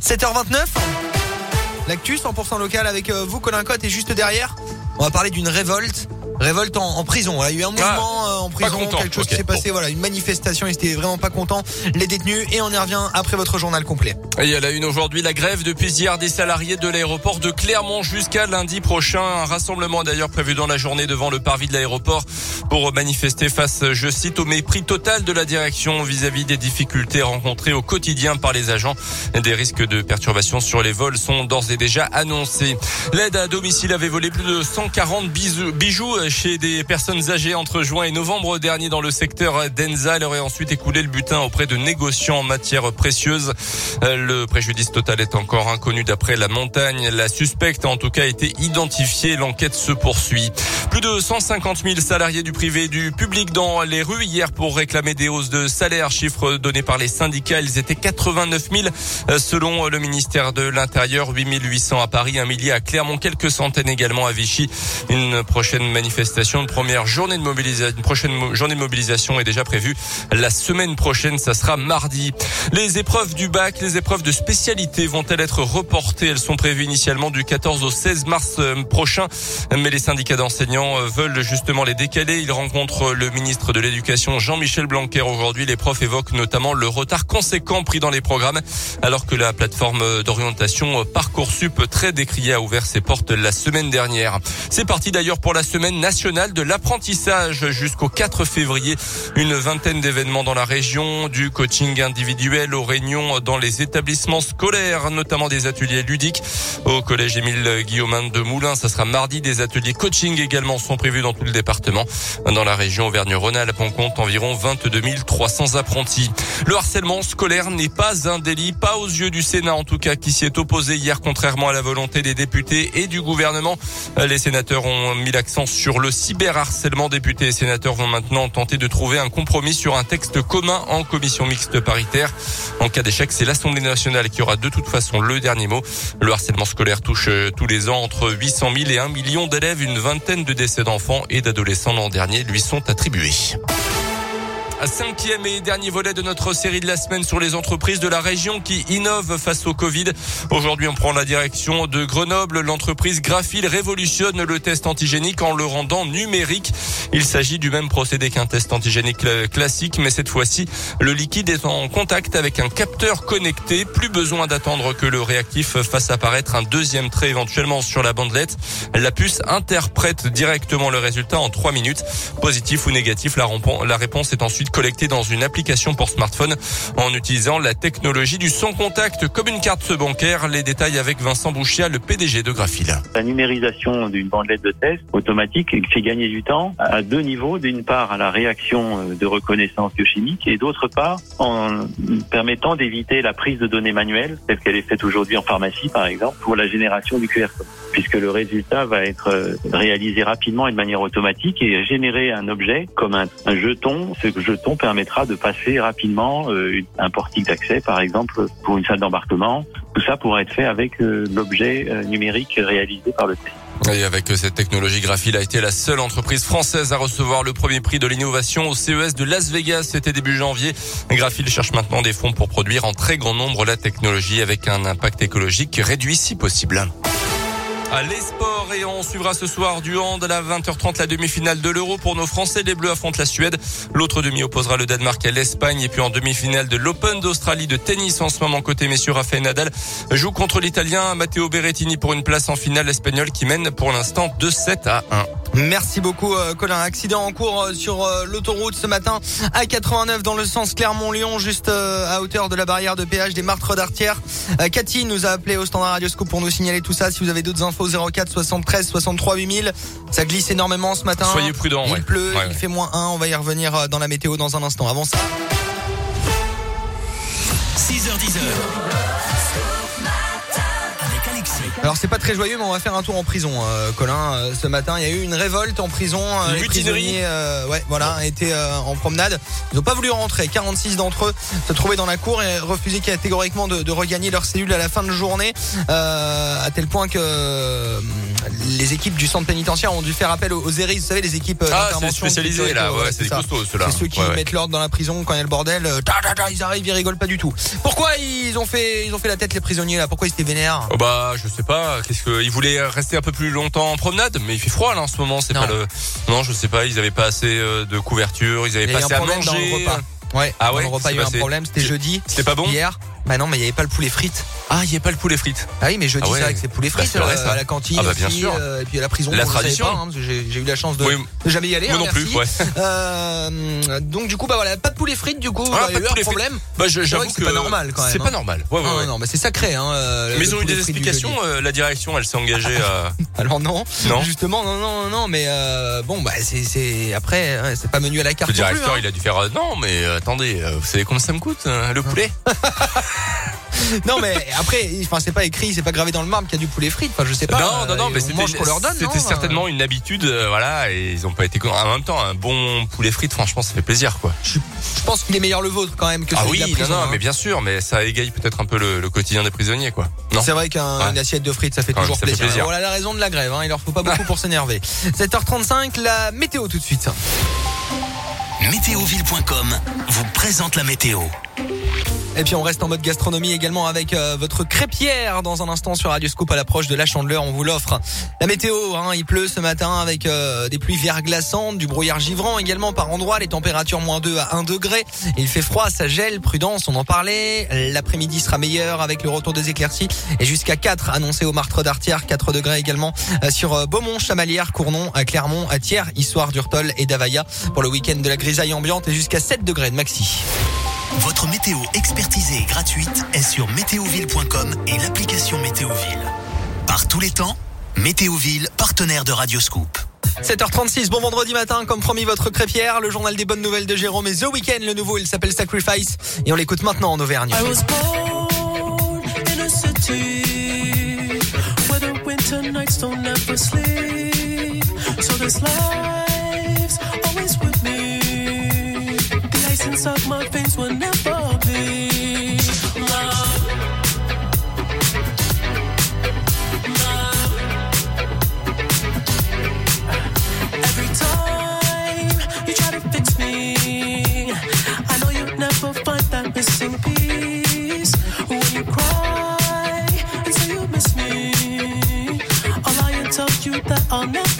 7h29. L'actu 100% local avec euh, vous, Colin Cotte, et juste derrière, on va parler d'une révolte révolte en, prison. Il y a eu un ah, mouvement euh, en prison, quelque chose qui s'est passé, voilà, une manifestation. Ils étaient vraiment pas contents, les détenus. Et on y revient après votre journal complet. Et à la une aujourd'hui, la grève depuis hier des salariés de l'aéroport de Clermont jusqu'à lundi prochain. Un rassemblement d'ailleurs prévu dans la journée devant le parvis de l'aéroport pour manifester face, je cite, au mépris total de la direction vis-à-vis des difficultés rencontrées au quotidien par les agents. Des risques de perturbation sur les vols sont d'ores et déjà annoncés. L'aide à domicile avait volé plus de 140 bijoux chez des personnes âgées entre juin et novembre dernier dans le secteur d'Enza. Elle aurait ensuite écoulé le butin auprès de négociants en matière précieuse. Euh, le préjudice total est encore inconnu d'après la montagne. La suspecte a en tout cas été identifiée. L'enquête se poursuit. Plus de 150 000 salariés du privé et du public dans les rues hier pour réclamer des hausses de salaire. Chiffre donné par les syndicats. Ils étaient 89 000 euh, selon le ministère de l'Intérieur. 8 800 à Paris, un millier à Clermont, quelques centaines également à Vichy. Une prochaine manifestation manifestation. Une première journée de mobilisation, une prochaine journée de mobilisation est déjà prévue la semaine prochaine. Ça sera mardi. Les épreuves du bac, les épreuves de spécialité vont-elles être reportées? Elles sont prévues initialement du 14 au 16 mars euh, prochain, mais les syndicats d'enseignants euh, veulent justement les décaler. Ils rencontrent le ministre de l'Éducation Jean-Michel Blanquer aujourd'hui. Les profs évoquent notamment le retard conséquent pris dans les programmes, alors que la plateforme d'orientation Parcoursup très décriée a ouvert ses portes la semaine dernière. C'est parti d'ailleurs pour la semaine nationale de l'apprentissage jusqu'au 4 février. Une vingtaine d'événements dans la région, du coaching individuel aux réunions dans les établissements scolaires, notamment des ateliers ludiques. Au collège Émile Guillaumin de Moulins, ça sera mardi. Des ateliers coaching également sont prévus dans tout le département. Dans la région Auvergne-Rhône-Alpes, on compte environ 22 300 apprentis. Le harcèlement scolaire n'est pas un délit, pas aux yeux du Sénat en tout cas, qui s'y est opposé hier contrairement à la volonté des députés et du gouvernement. Les sénateurs ont mis l'accent sur sur le cyberharcèlement. Députés et sénateurs vont maintenant tenter de trouver un compromis sur un texte commun en commission mixte paritaire. En cas d'échec, c'est l'Assemblée nationale qui aura de toute façon le dernier mot. Le harcèlement scolaire touche euh, tous les ans entre 800 000 et 1 million d'élèves. Une vingtaine de décès d'enfants et d'adolescents l'an dernier lui sont attribués. Cinquième et dernier volet de notre série de la semaine sur les entreprises de la région qui innovent face au Covid. Aujourd'hui, on prend la direction de Grenoble. L'entreprise Graphil révolutionne le test antigénique en le rendant numérique. Il s'agit du même procédé qu'un test antigénique classique, mais cette fois-ci, le liquide est en contact avec un capteur connecté. Plus besoin d'attendre que le réactif fasse apparaître un deuxième trait éventuellement sur la bandelette. La puce interprète directement le résultat en trois minutes. Positif ou négatif, la réponse est ensuite collecté dans une application pour smartphone en utilisant la technologie du son contact comme une carte bancaire. Les détails avec Vincent Bouchia, le PDG de Graphil. La numérisation d'une bandelette de test automatique fait gagner du temps à deux niveaux. D'une part, à la réaction euh, de reconnaissance biochimique et d'autre part, en permettant d'éviter la prise de données manuelles, telle qu'elle est faite aujourd'hui en pharmacie, par exemple, pour la génération du QR code puisque le résultat va être euh, réalisé rapidement et de manière automatique et générer un objet comme un, jeton. Ce jeton permettra de passer rapidement euh, un portique d'accès, par exemple, pour une salle d'embarquement. Tout ça pourra être fait avec euh, l'objet numérique réalisé par le test. Et avec cette technologie, Graphil a été la seule entreprise française à recevoir le premier prix de l'innovation au CES de Las Vegas. C'était début janvier. Graphil cherche maintenant des fonds pour produire en très grand nombre la technologie avec un impact écologique réduit si possible. Les et on suivra ce soir du hand à la 20h30 la demi-finale de l'Euro pour nos Français. Les Bleus affrontent la Suède. L'autre demi opposera le Danemark à l'Espagne et puis en demi-finale de l'Open d'Australie de tennis en ce moment côté messieurs Rafael Nadal joue contre l'Italien Matteo Berrettini pour une place en finale espagnole qui mène pour l'instant 2-7 à 1. Merci beaucoup euh, Colin. Accident en cours euh, sur euh, l'autoroute ce matin à 89 dans le sens Clermont-Lyon juste à hauteur de la barrière de péage des Martres d'Artière. Cathy nous a appelé au standard Radioscope pour nous signaler tout ça. Si vous avez d'autres infos 04 73 63 8000. Ça glisse énormément ce matin. Soyez prudents. Il pleut, il fait moins 1. On va y revenir dans la météo dans un instant. Avant ça. 6h10. Alors c'est pas très joyeux, mais on va faire un tour en prison, euh, Colin. Euh, ce matin, il y a eu une révolte en prison. euh, les prisonniers, euh, ouais, voilà, étaient euh, en promenade. Ils n'ont pas voulu rentrer. 46 d'entre eux se trouvaient dans la cour et refusaient catégoriquement de, de regagner leur cellule à la fin de journée, euh, à tel point que les équipes du centre pénitentiaire ont dû faire appel aux, aux vous savez, les équipes Ah, d'intervention. spécialisé là, ouais, c'est des costauds ceux-là. C'est ceux qui Ouais, ouais. mettent l'ordre dans la prison quand il y a le bordel. ta, ta, ta, ils arrivent, ils rigolent pas du tout. Pourquoi ils ont fait, ils ont fait la tête les prisonniers là? Pourquoi ils étaient vénères? Oh bah je sais pas, qu'est-ce que ils voulaient rester un peu plus longtemps en promenade, mais il fait froid là en ce moment, c'est Non. pas le Non, je sais pas, ils avaient pas assez euh, de couverture, ils avaient Il pas assez à problème dans le manger. repas. Ouais. Ah dans ouais, le repas, il y a eu un problème. C'était jeudi. C'était pas bon Hier. Bah non, mais il y avait pas le poulet frites. Ah, il y a pas le poulet frites. Ah oui, mais jeudi, Ah ouais. c'est vrai que c'est poulet Bah, frites c'est vrai, euh, ça. à la cantine Ah bah, bien aussi, sûr. euh, et puis à la prison. La tradition. hein, j'ai eu la chance de, Oui. de jamais y aller. Moi hein, non plus, merci. ouais. Euh, donc du coup, bah voilà, pas de poulet frites du coup. Ah, bah, il y pas a de eu un problème. Bah je- C'est j'avoue que c'est pas normal, quand même, C'est hein. pas normal. Ouais ouais. Non, ouais. non, mais c'est sacré. Hein, euh, Mais ils ont eu des explications, euh, la direction elle s'est engagée à Alors non, Non. justement, non, non, non, mais euh, bon, bah c'est, après, hein, c'est pas menu à la carte le plus. directeur, hein. il a dû faire euh, non mais euh, attendez, euh, vous savez combien ça me coûte euh, le poulet? Non, mais après, enfin, c'est pas écrit, c'est pas gravé dans le marbre qu'il y a du poulet frites. Enfin, je sais pas. Non, non, non, euh, mais c'était qu'on leur donne. c'était non certainement une habitude, euh, voilà, et ils ont pas été en même temps un bon poulet frites, franchement, ça fait plaisir, quoi. Je, je pense qu'il est meilleur le vôtre quand même que Ah celui oui, de la non, prison. non, hein. mais bien sûr, mais ça égaye peut-être un peu le, le quotidien des prisonniers, quoi. Non. C'est vrai qu'une Ouais. assiette de frites, ça fait Quand toujours ça fait plaisir. plaisir. Voilà la raison de la grève. Hein. Il leur faut pas beaucoup pour s'énerver. 7h35, la météo tout de suite. Météoville.com vous présente la météo. Et puis on reste en mode gastronomie également avec euh, votre crêpière dans un instant sur Radio Scoop à l'approche de la Chandeleur. On vous l'offre. La météo, hein, il pleut ce matin avec euh, des pluies verglaçantes, du brouillard givrant également par endroits. Les températures moins 2 à 1 degré. Il fait froid, ça gèle. Prudence, on en parlait. L'après-midi sera meilleur avec le retour des éclaircies et jusqu'à 4 annoncé au Martre d'Artière. 4 degrés également euh, sur Beaumont, Chamalières, Cournon, à Clermont, à Thiers, Histoire d'Urtol et d'Availla pour le week-end de la grisaille ambiante et jusqu'à 7 degrés de maxi. Votre météo expertisée et gratuite est sur météoville.com et l'application Météoville. Par tous les temps, Météoville, partenaire de Radioscoop. 7h36, bon vendredi matin, comme promis votre crêpière, le journal des bonnes nouvelles de Jérôme et The Weeknd, le nouveau, il s'appelle Sacrifice et on l'écoute maintenant en Auvergne. I on me.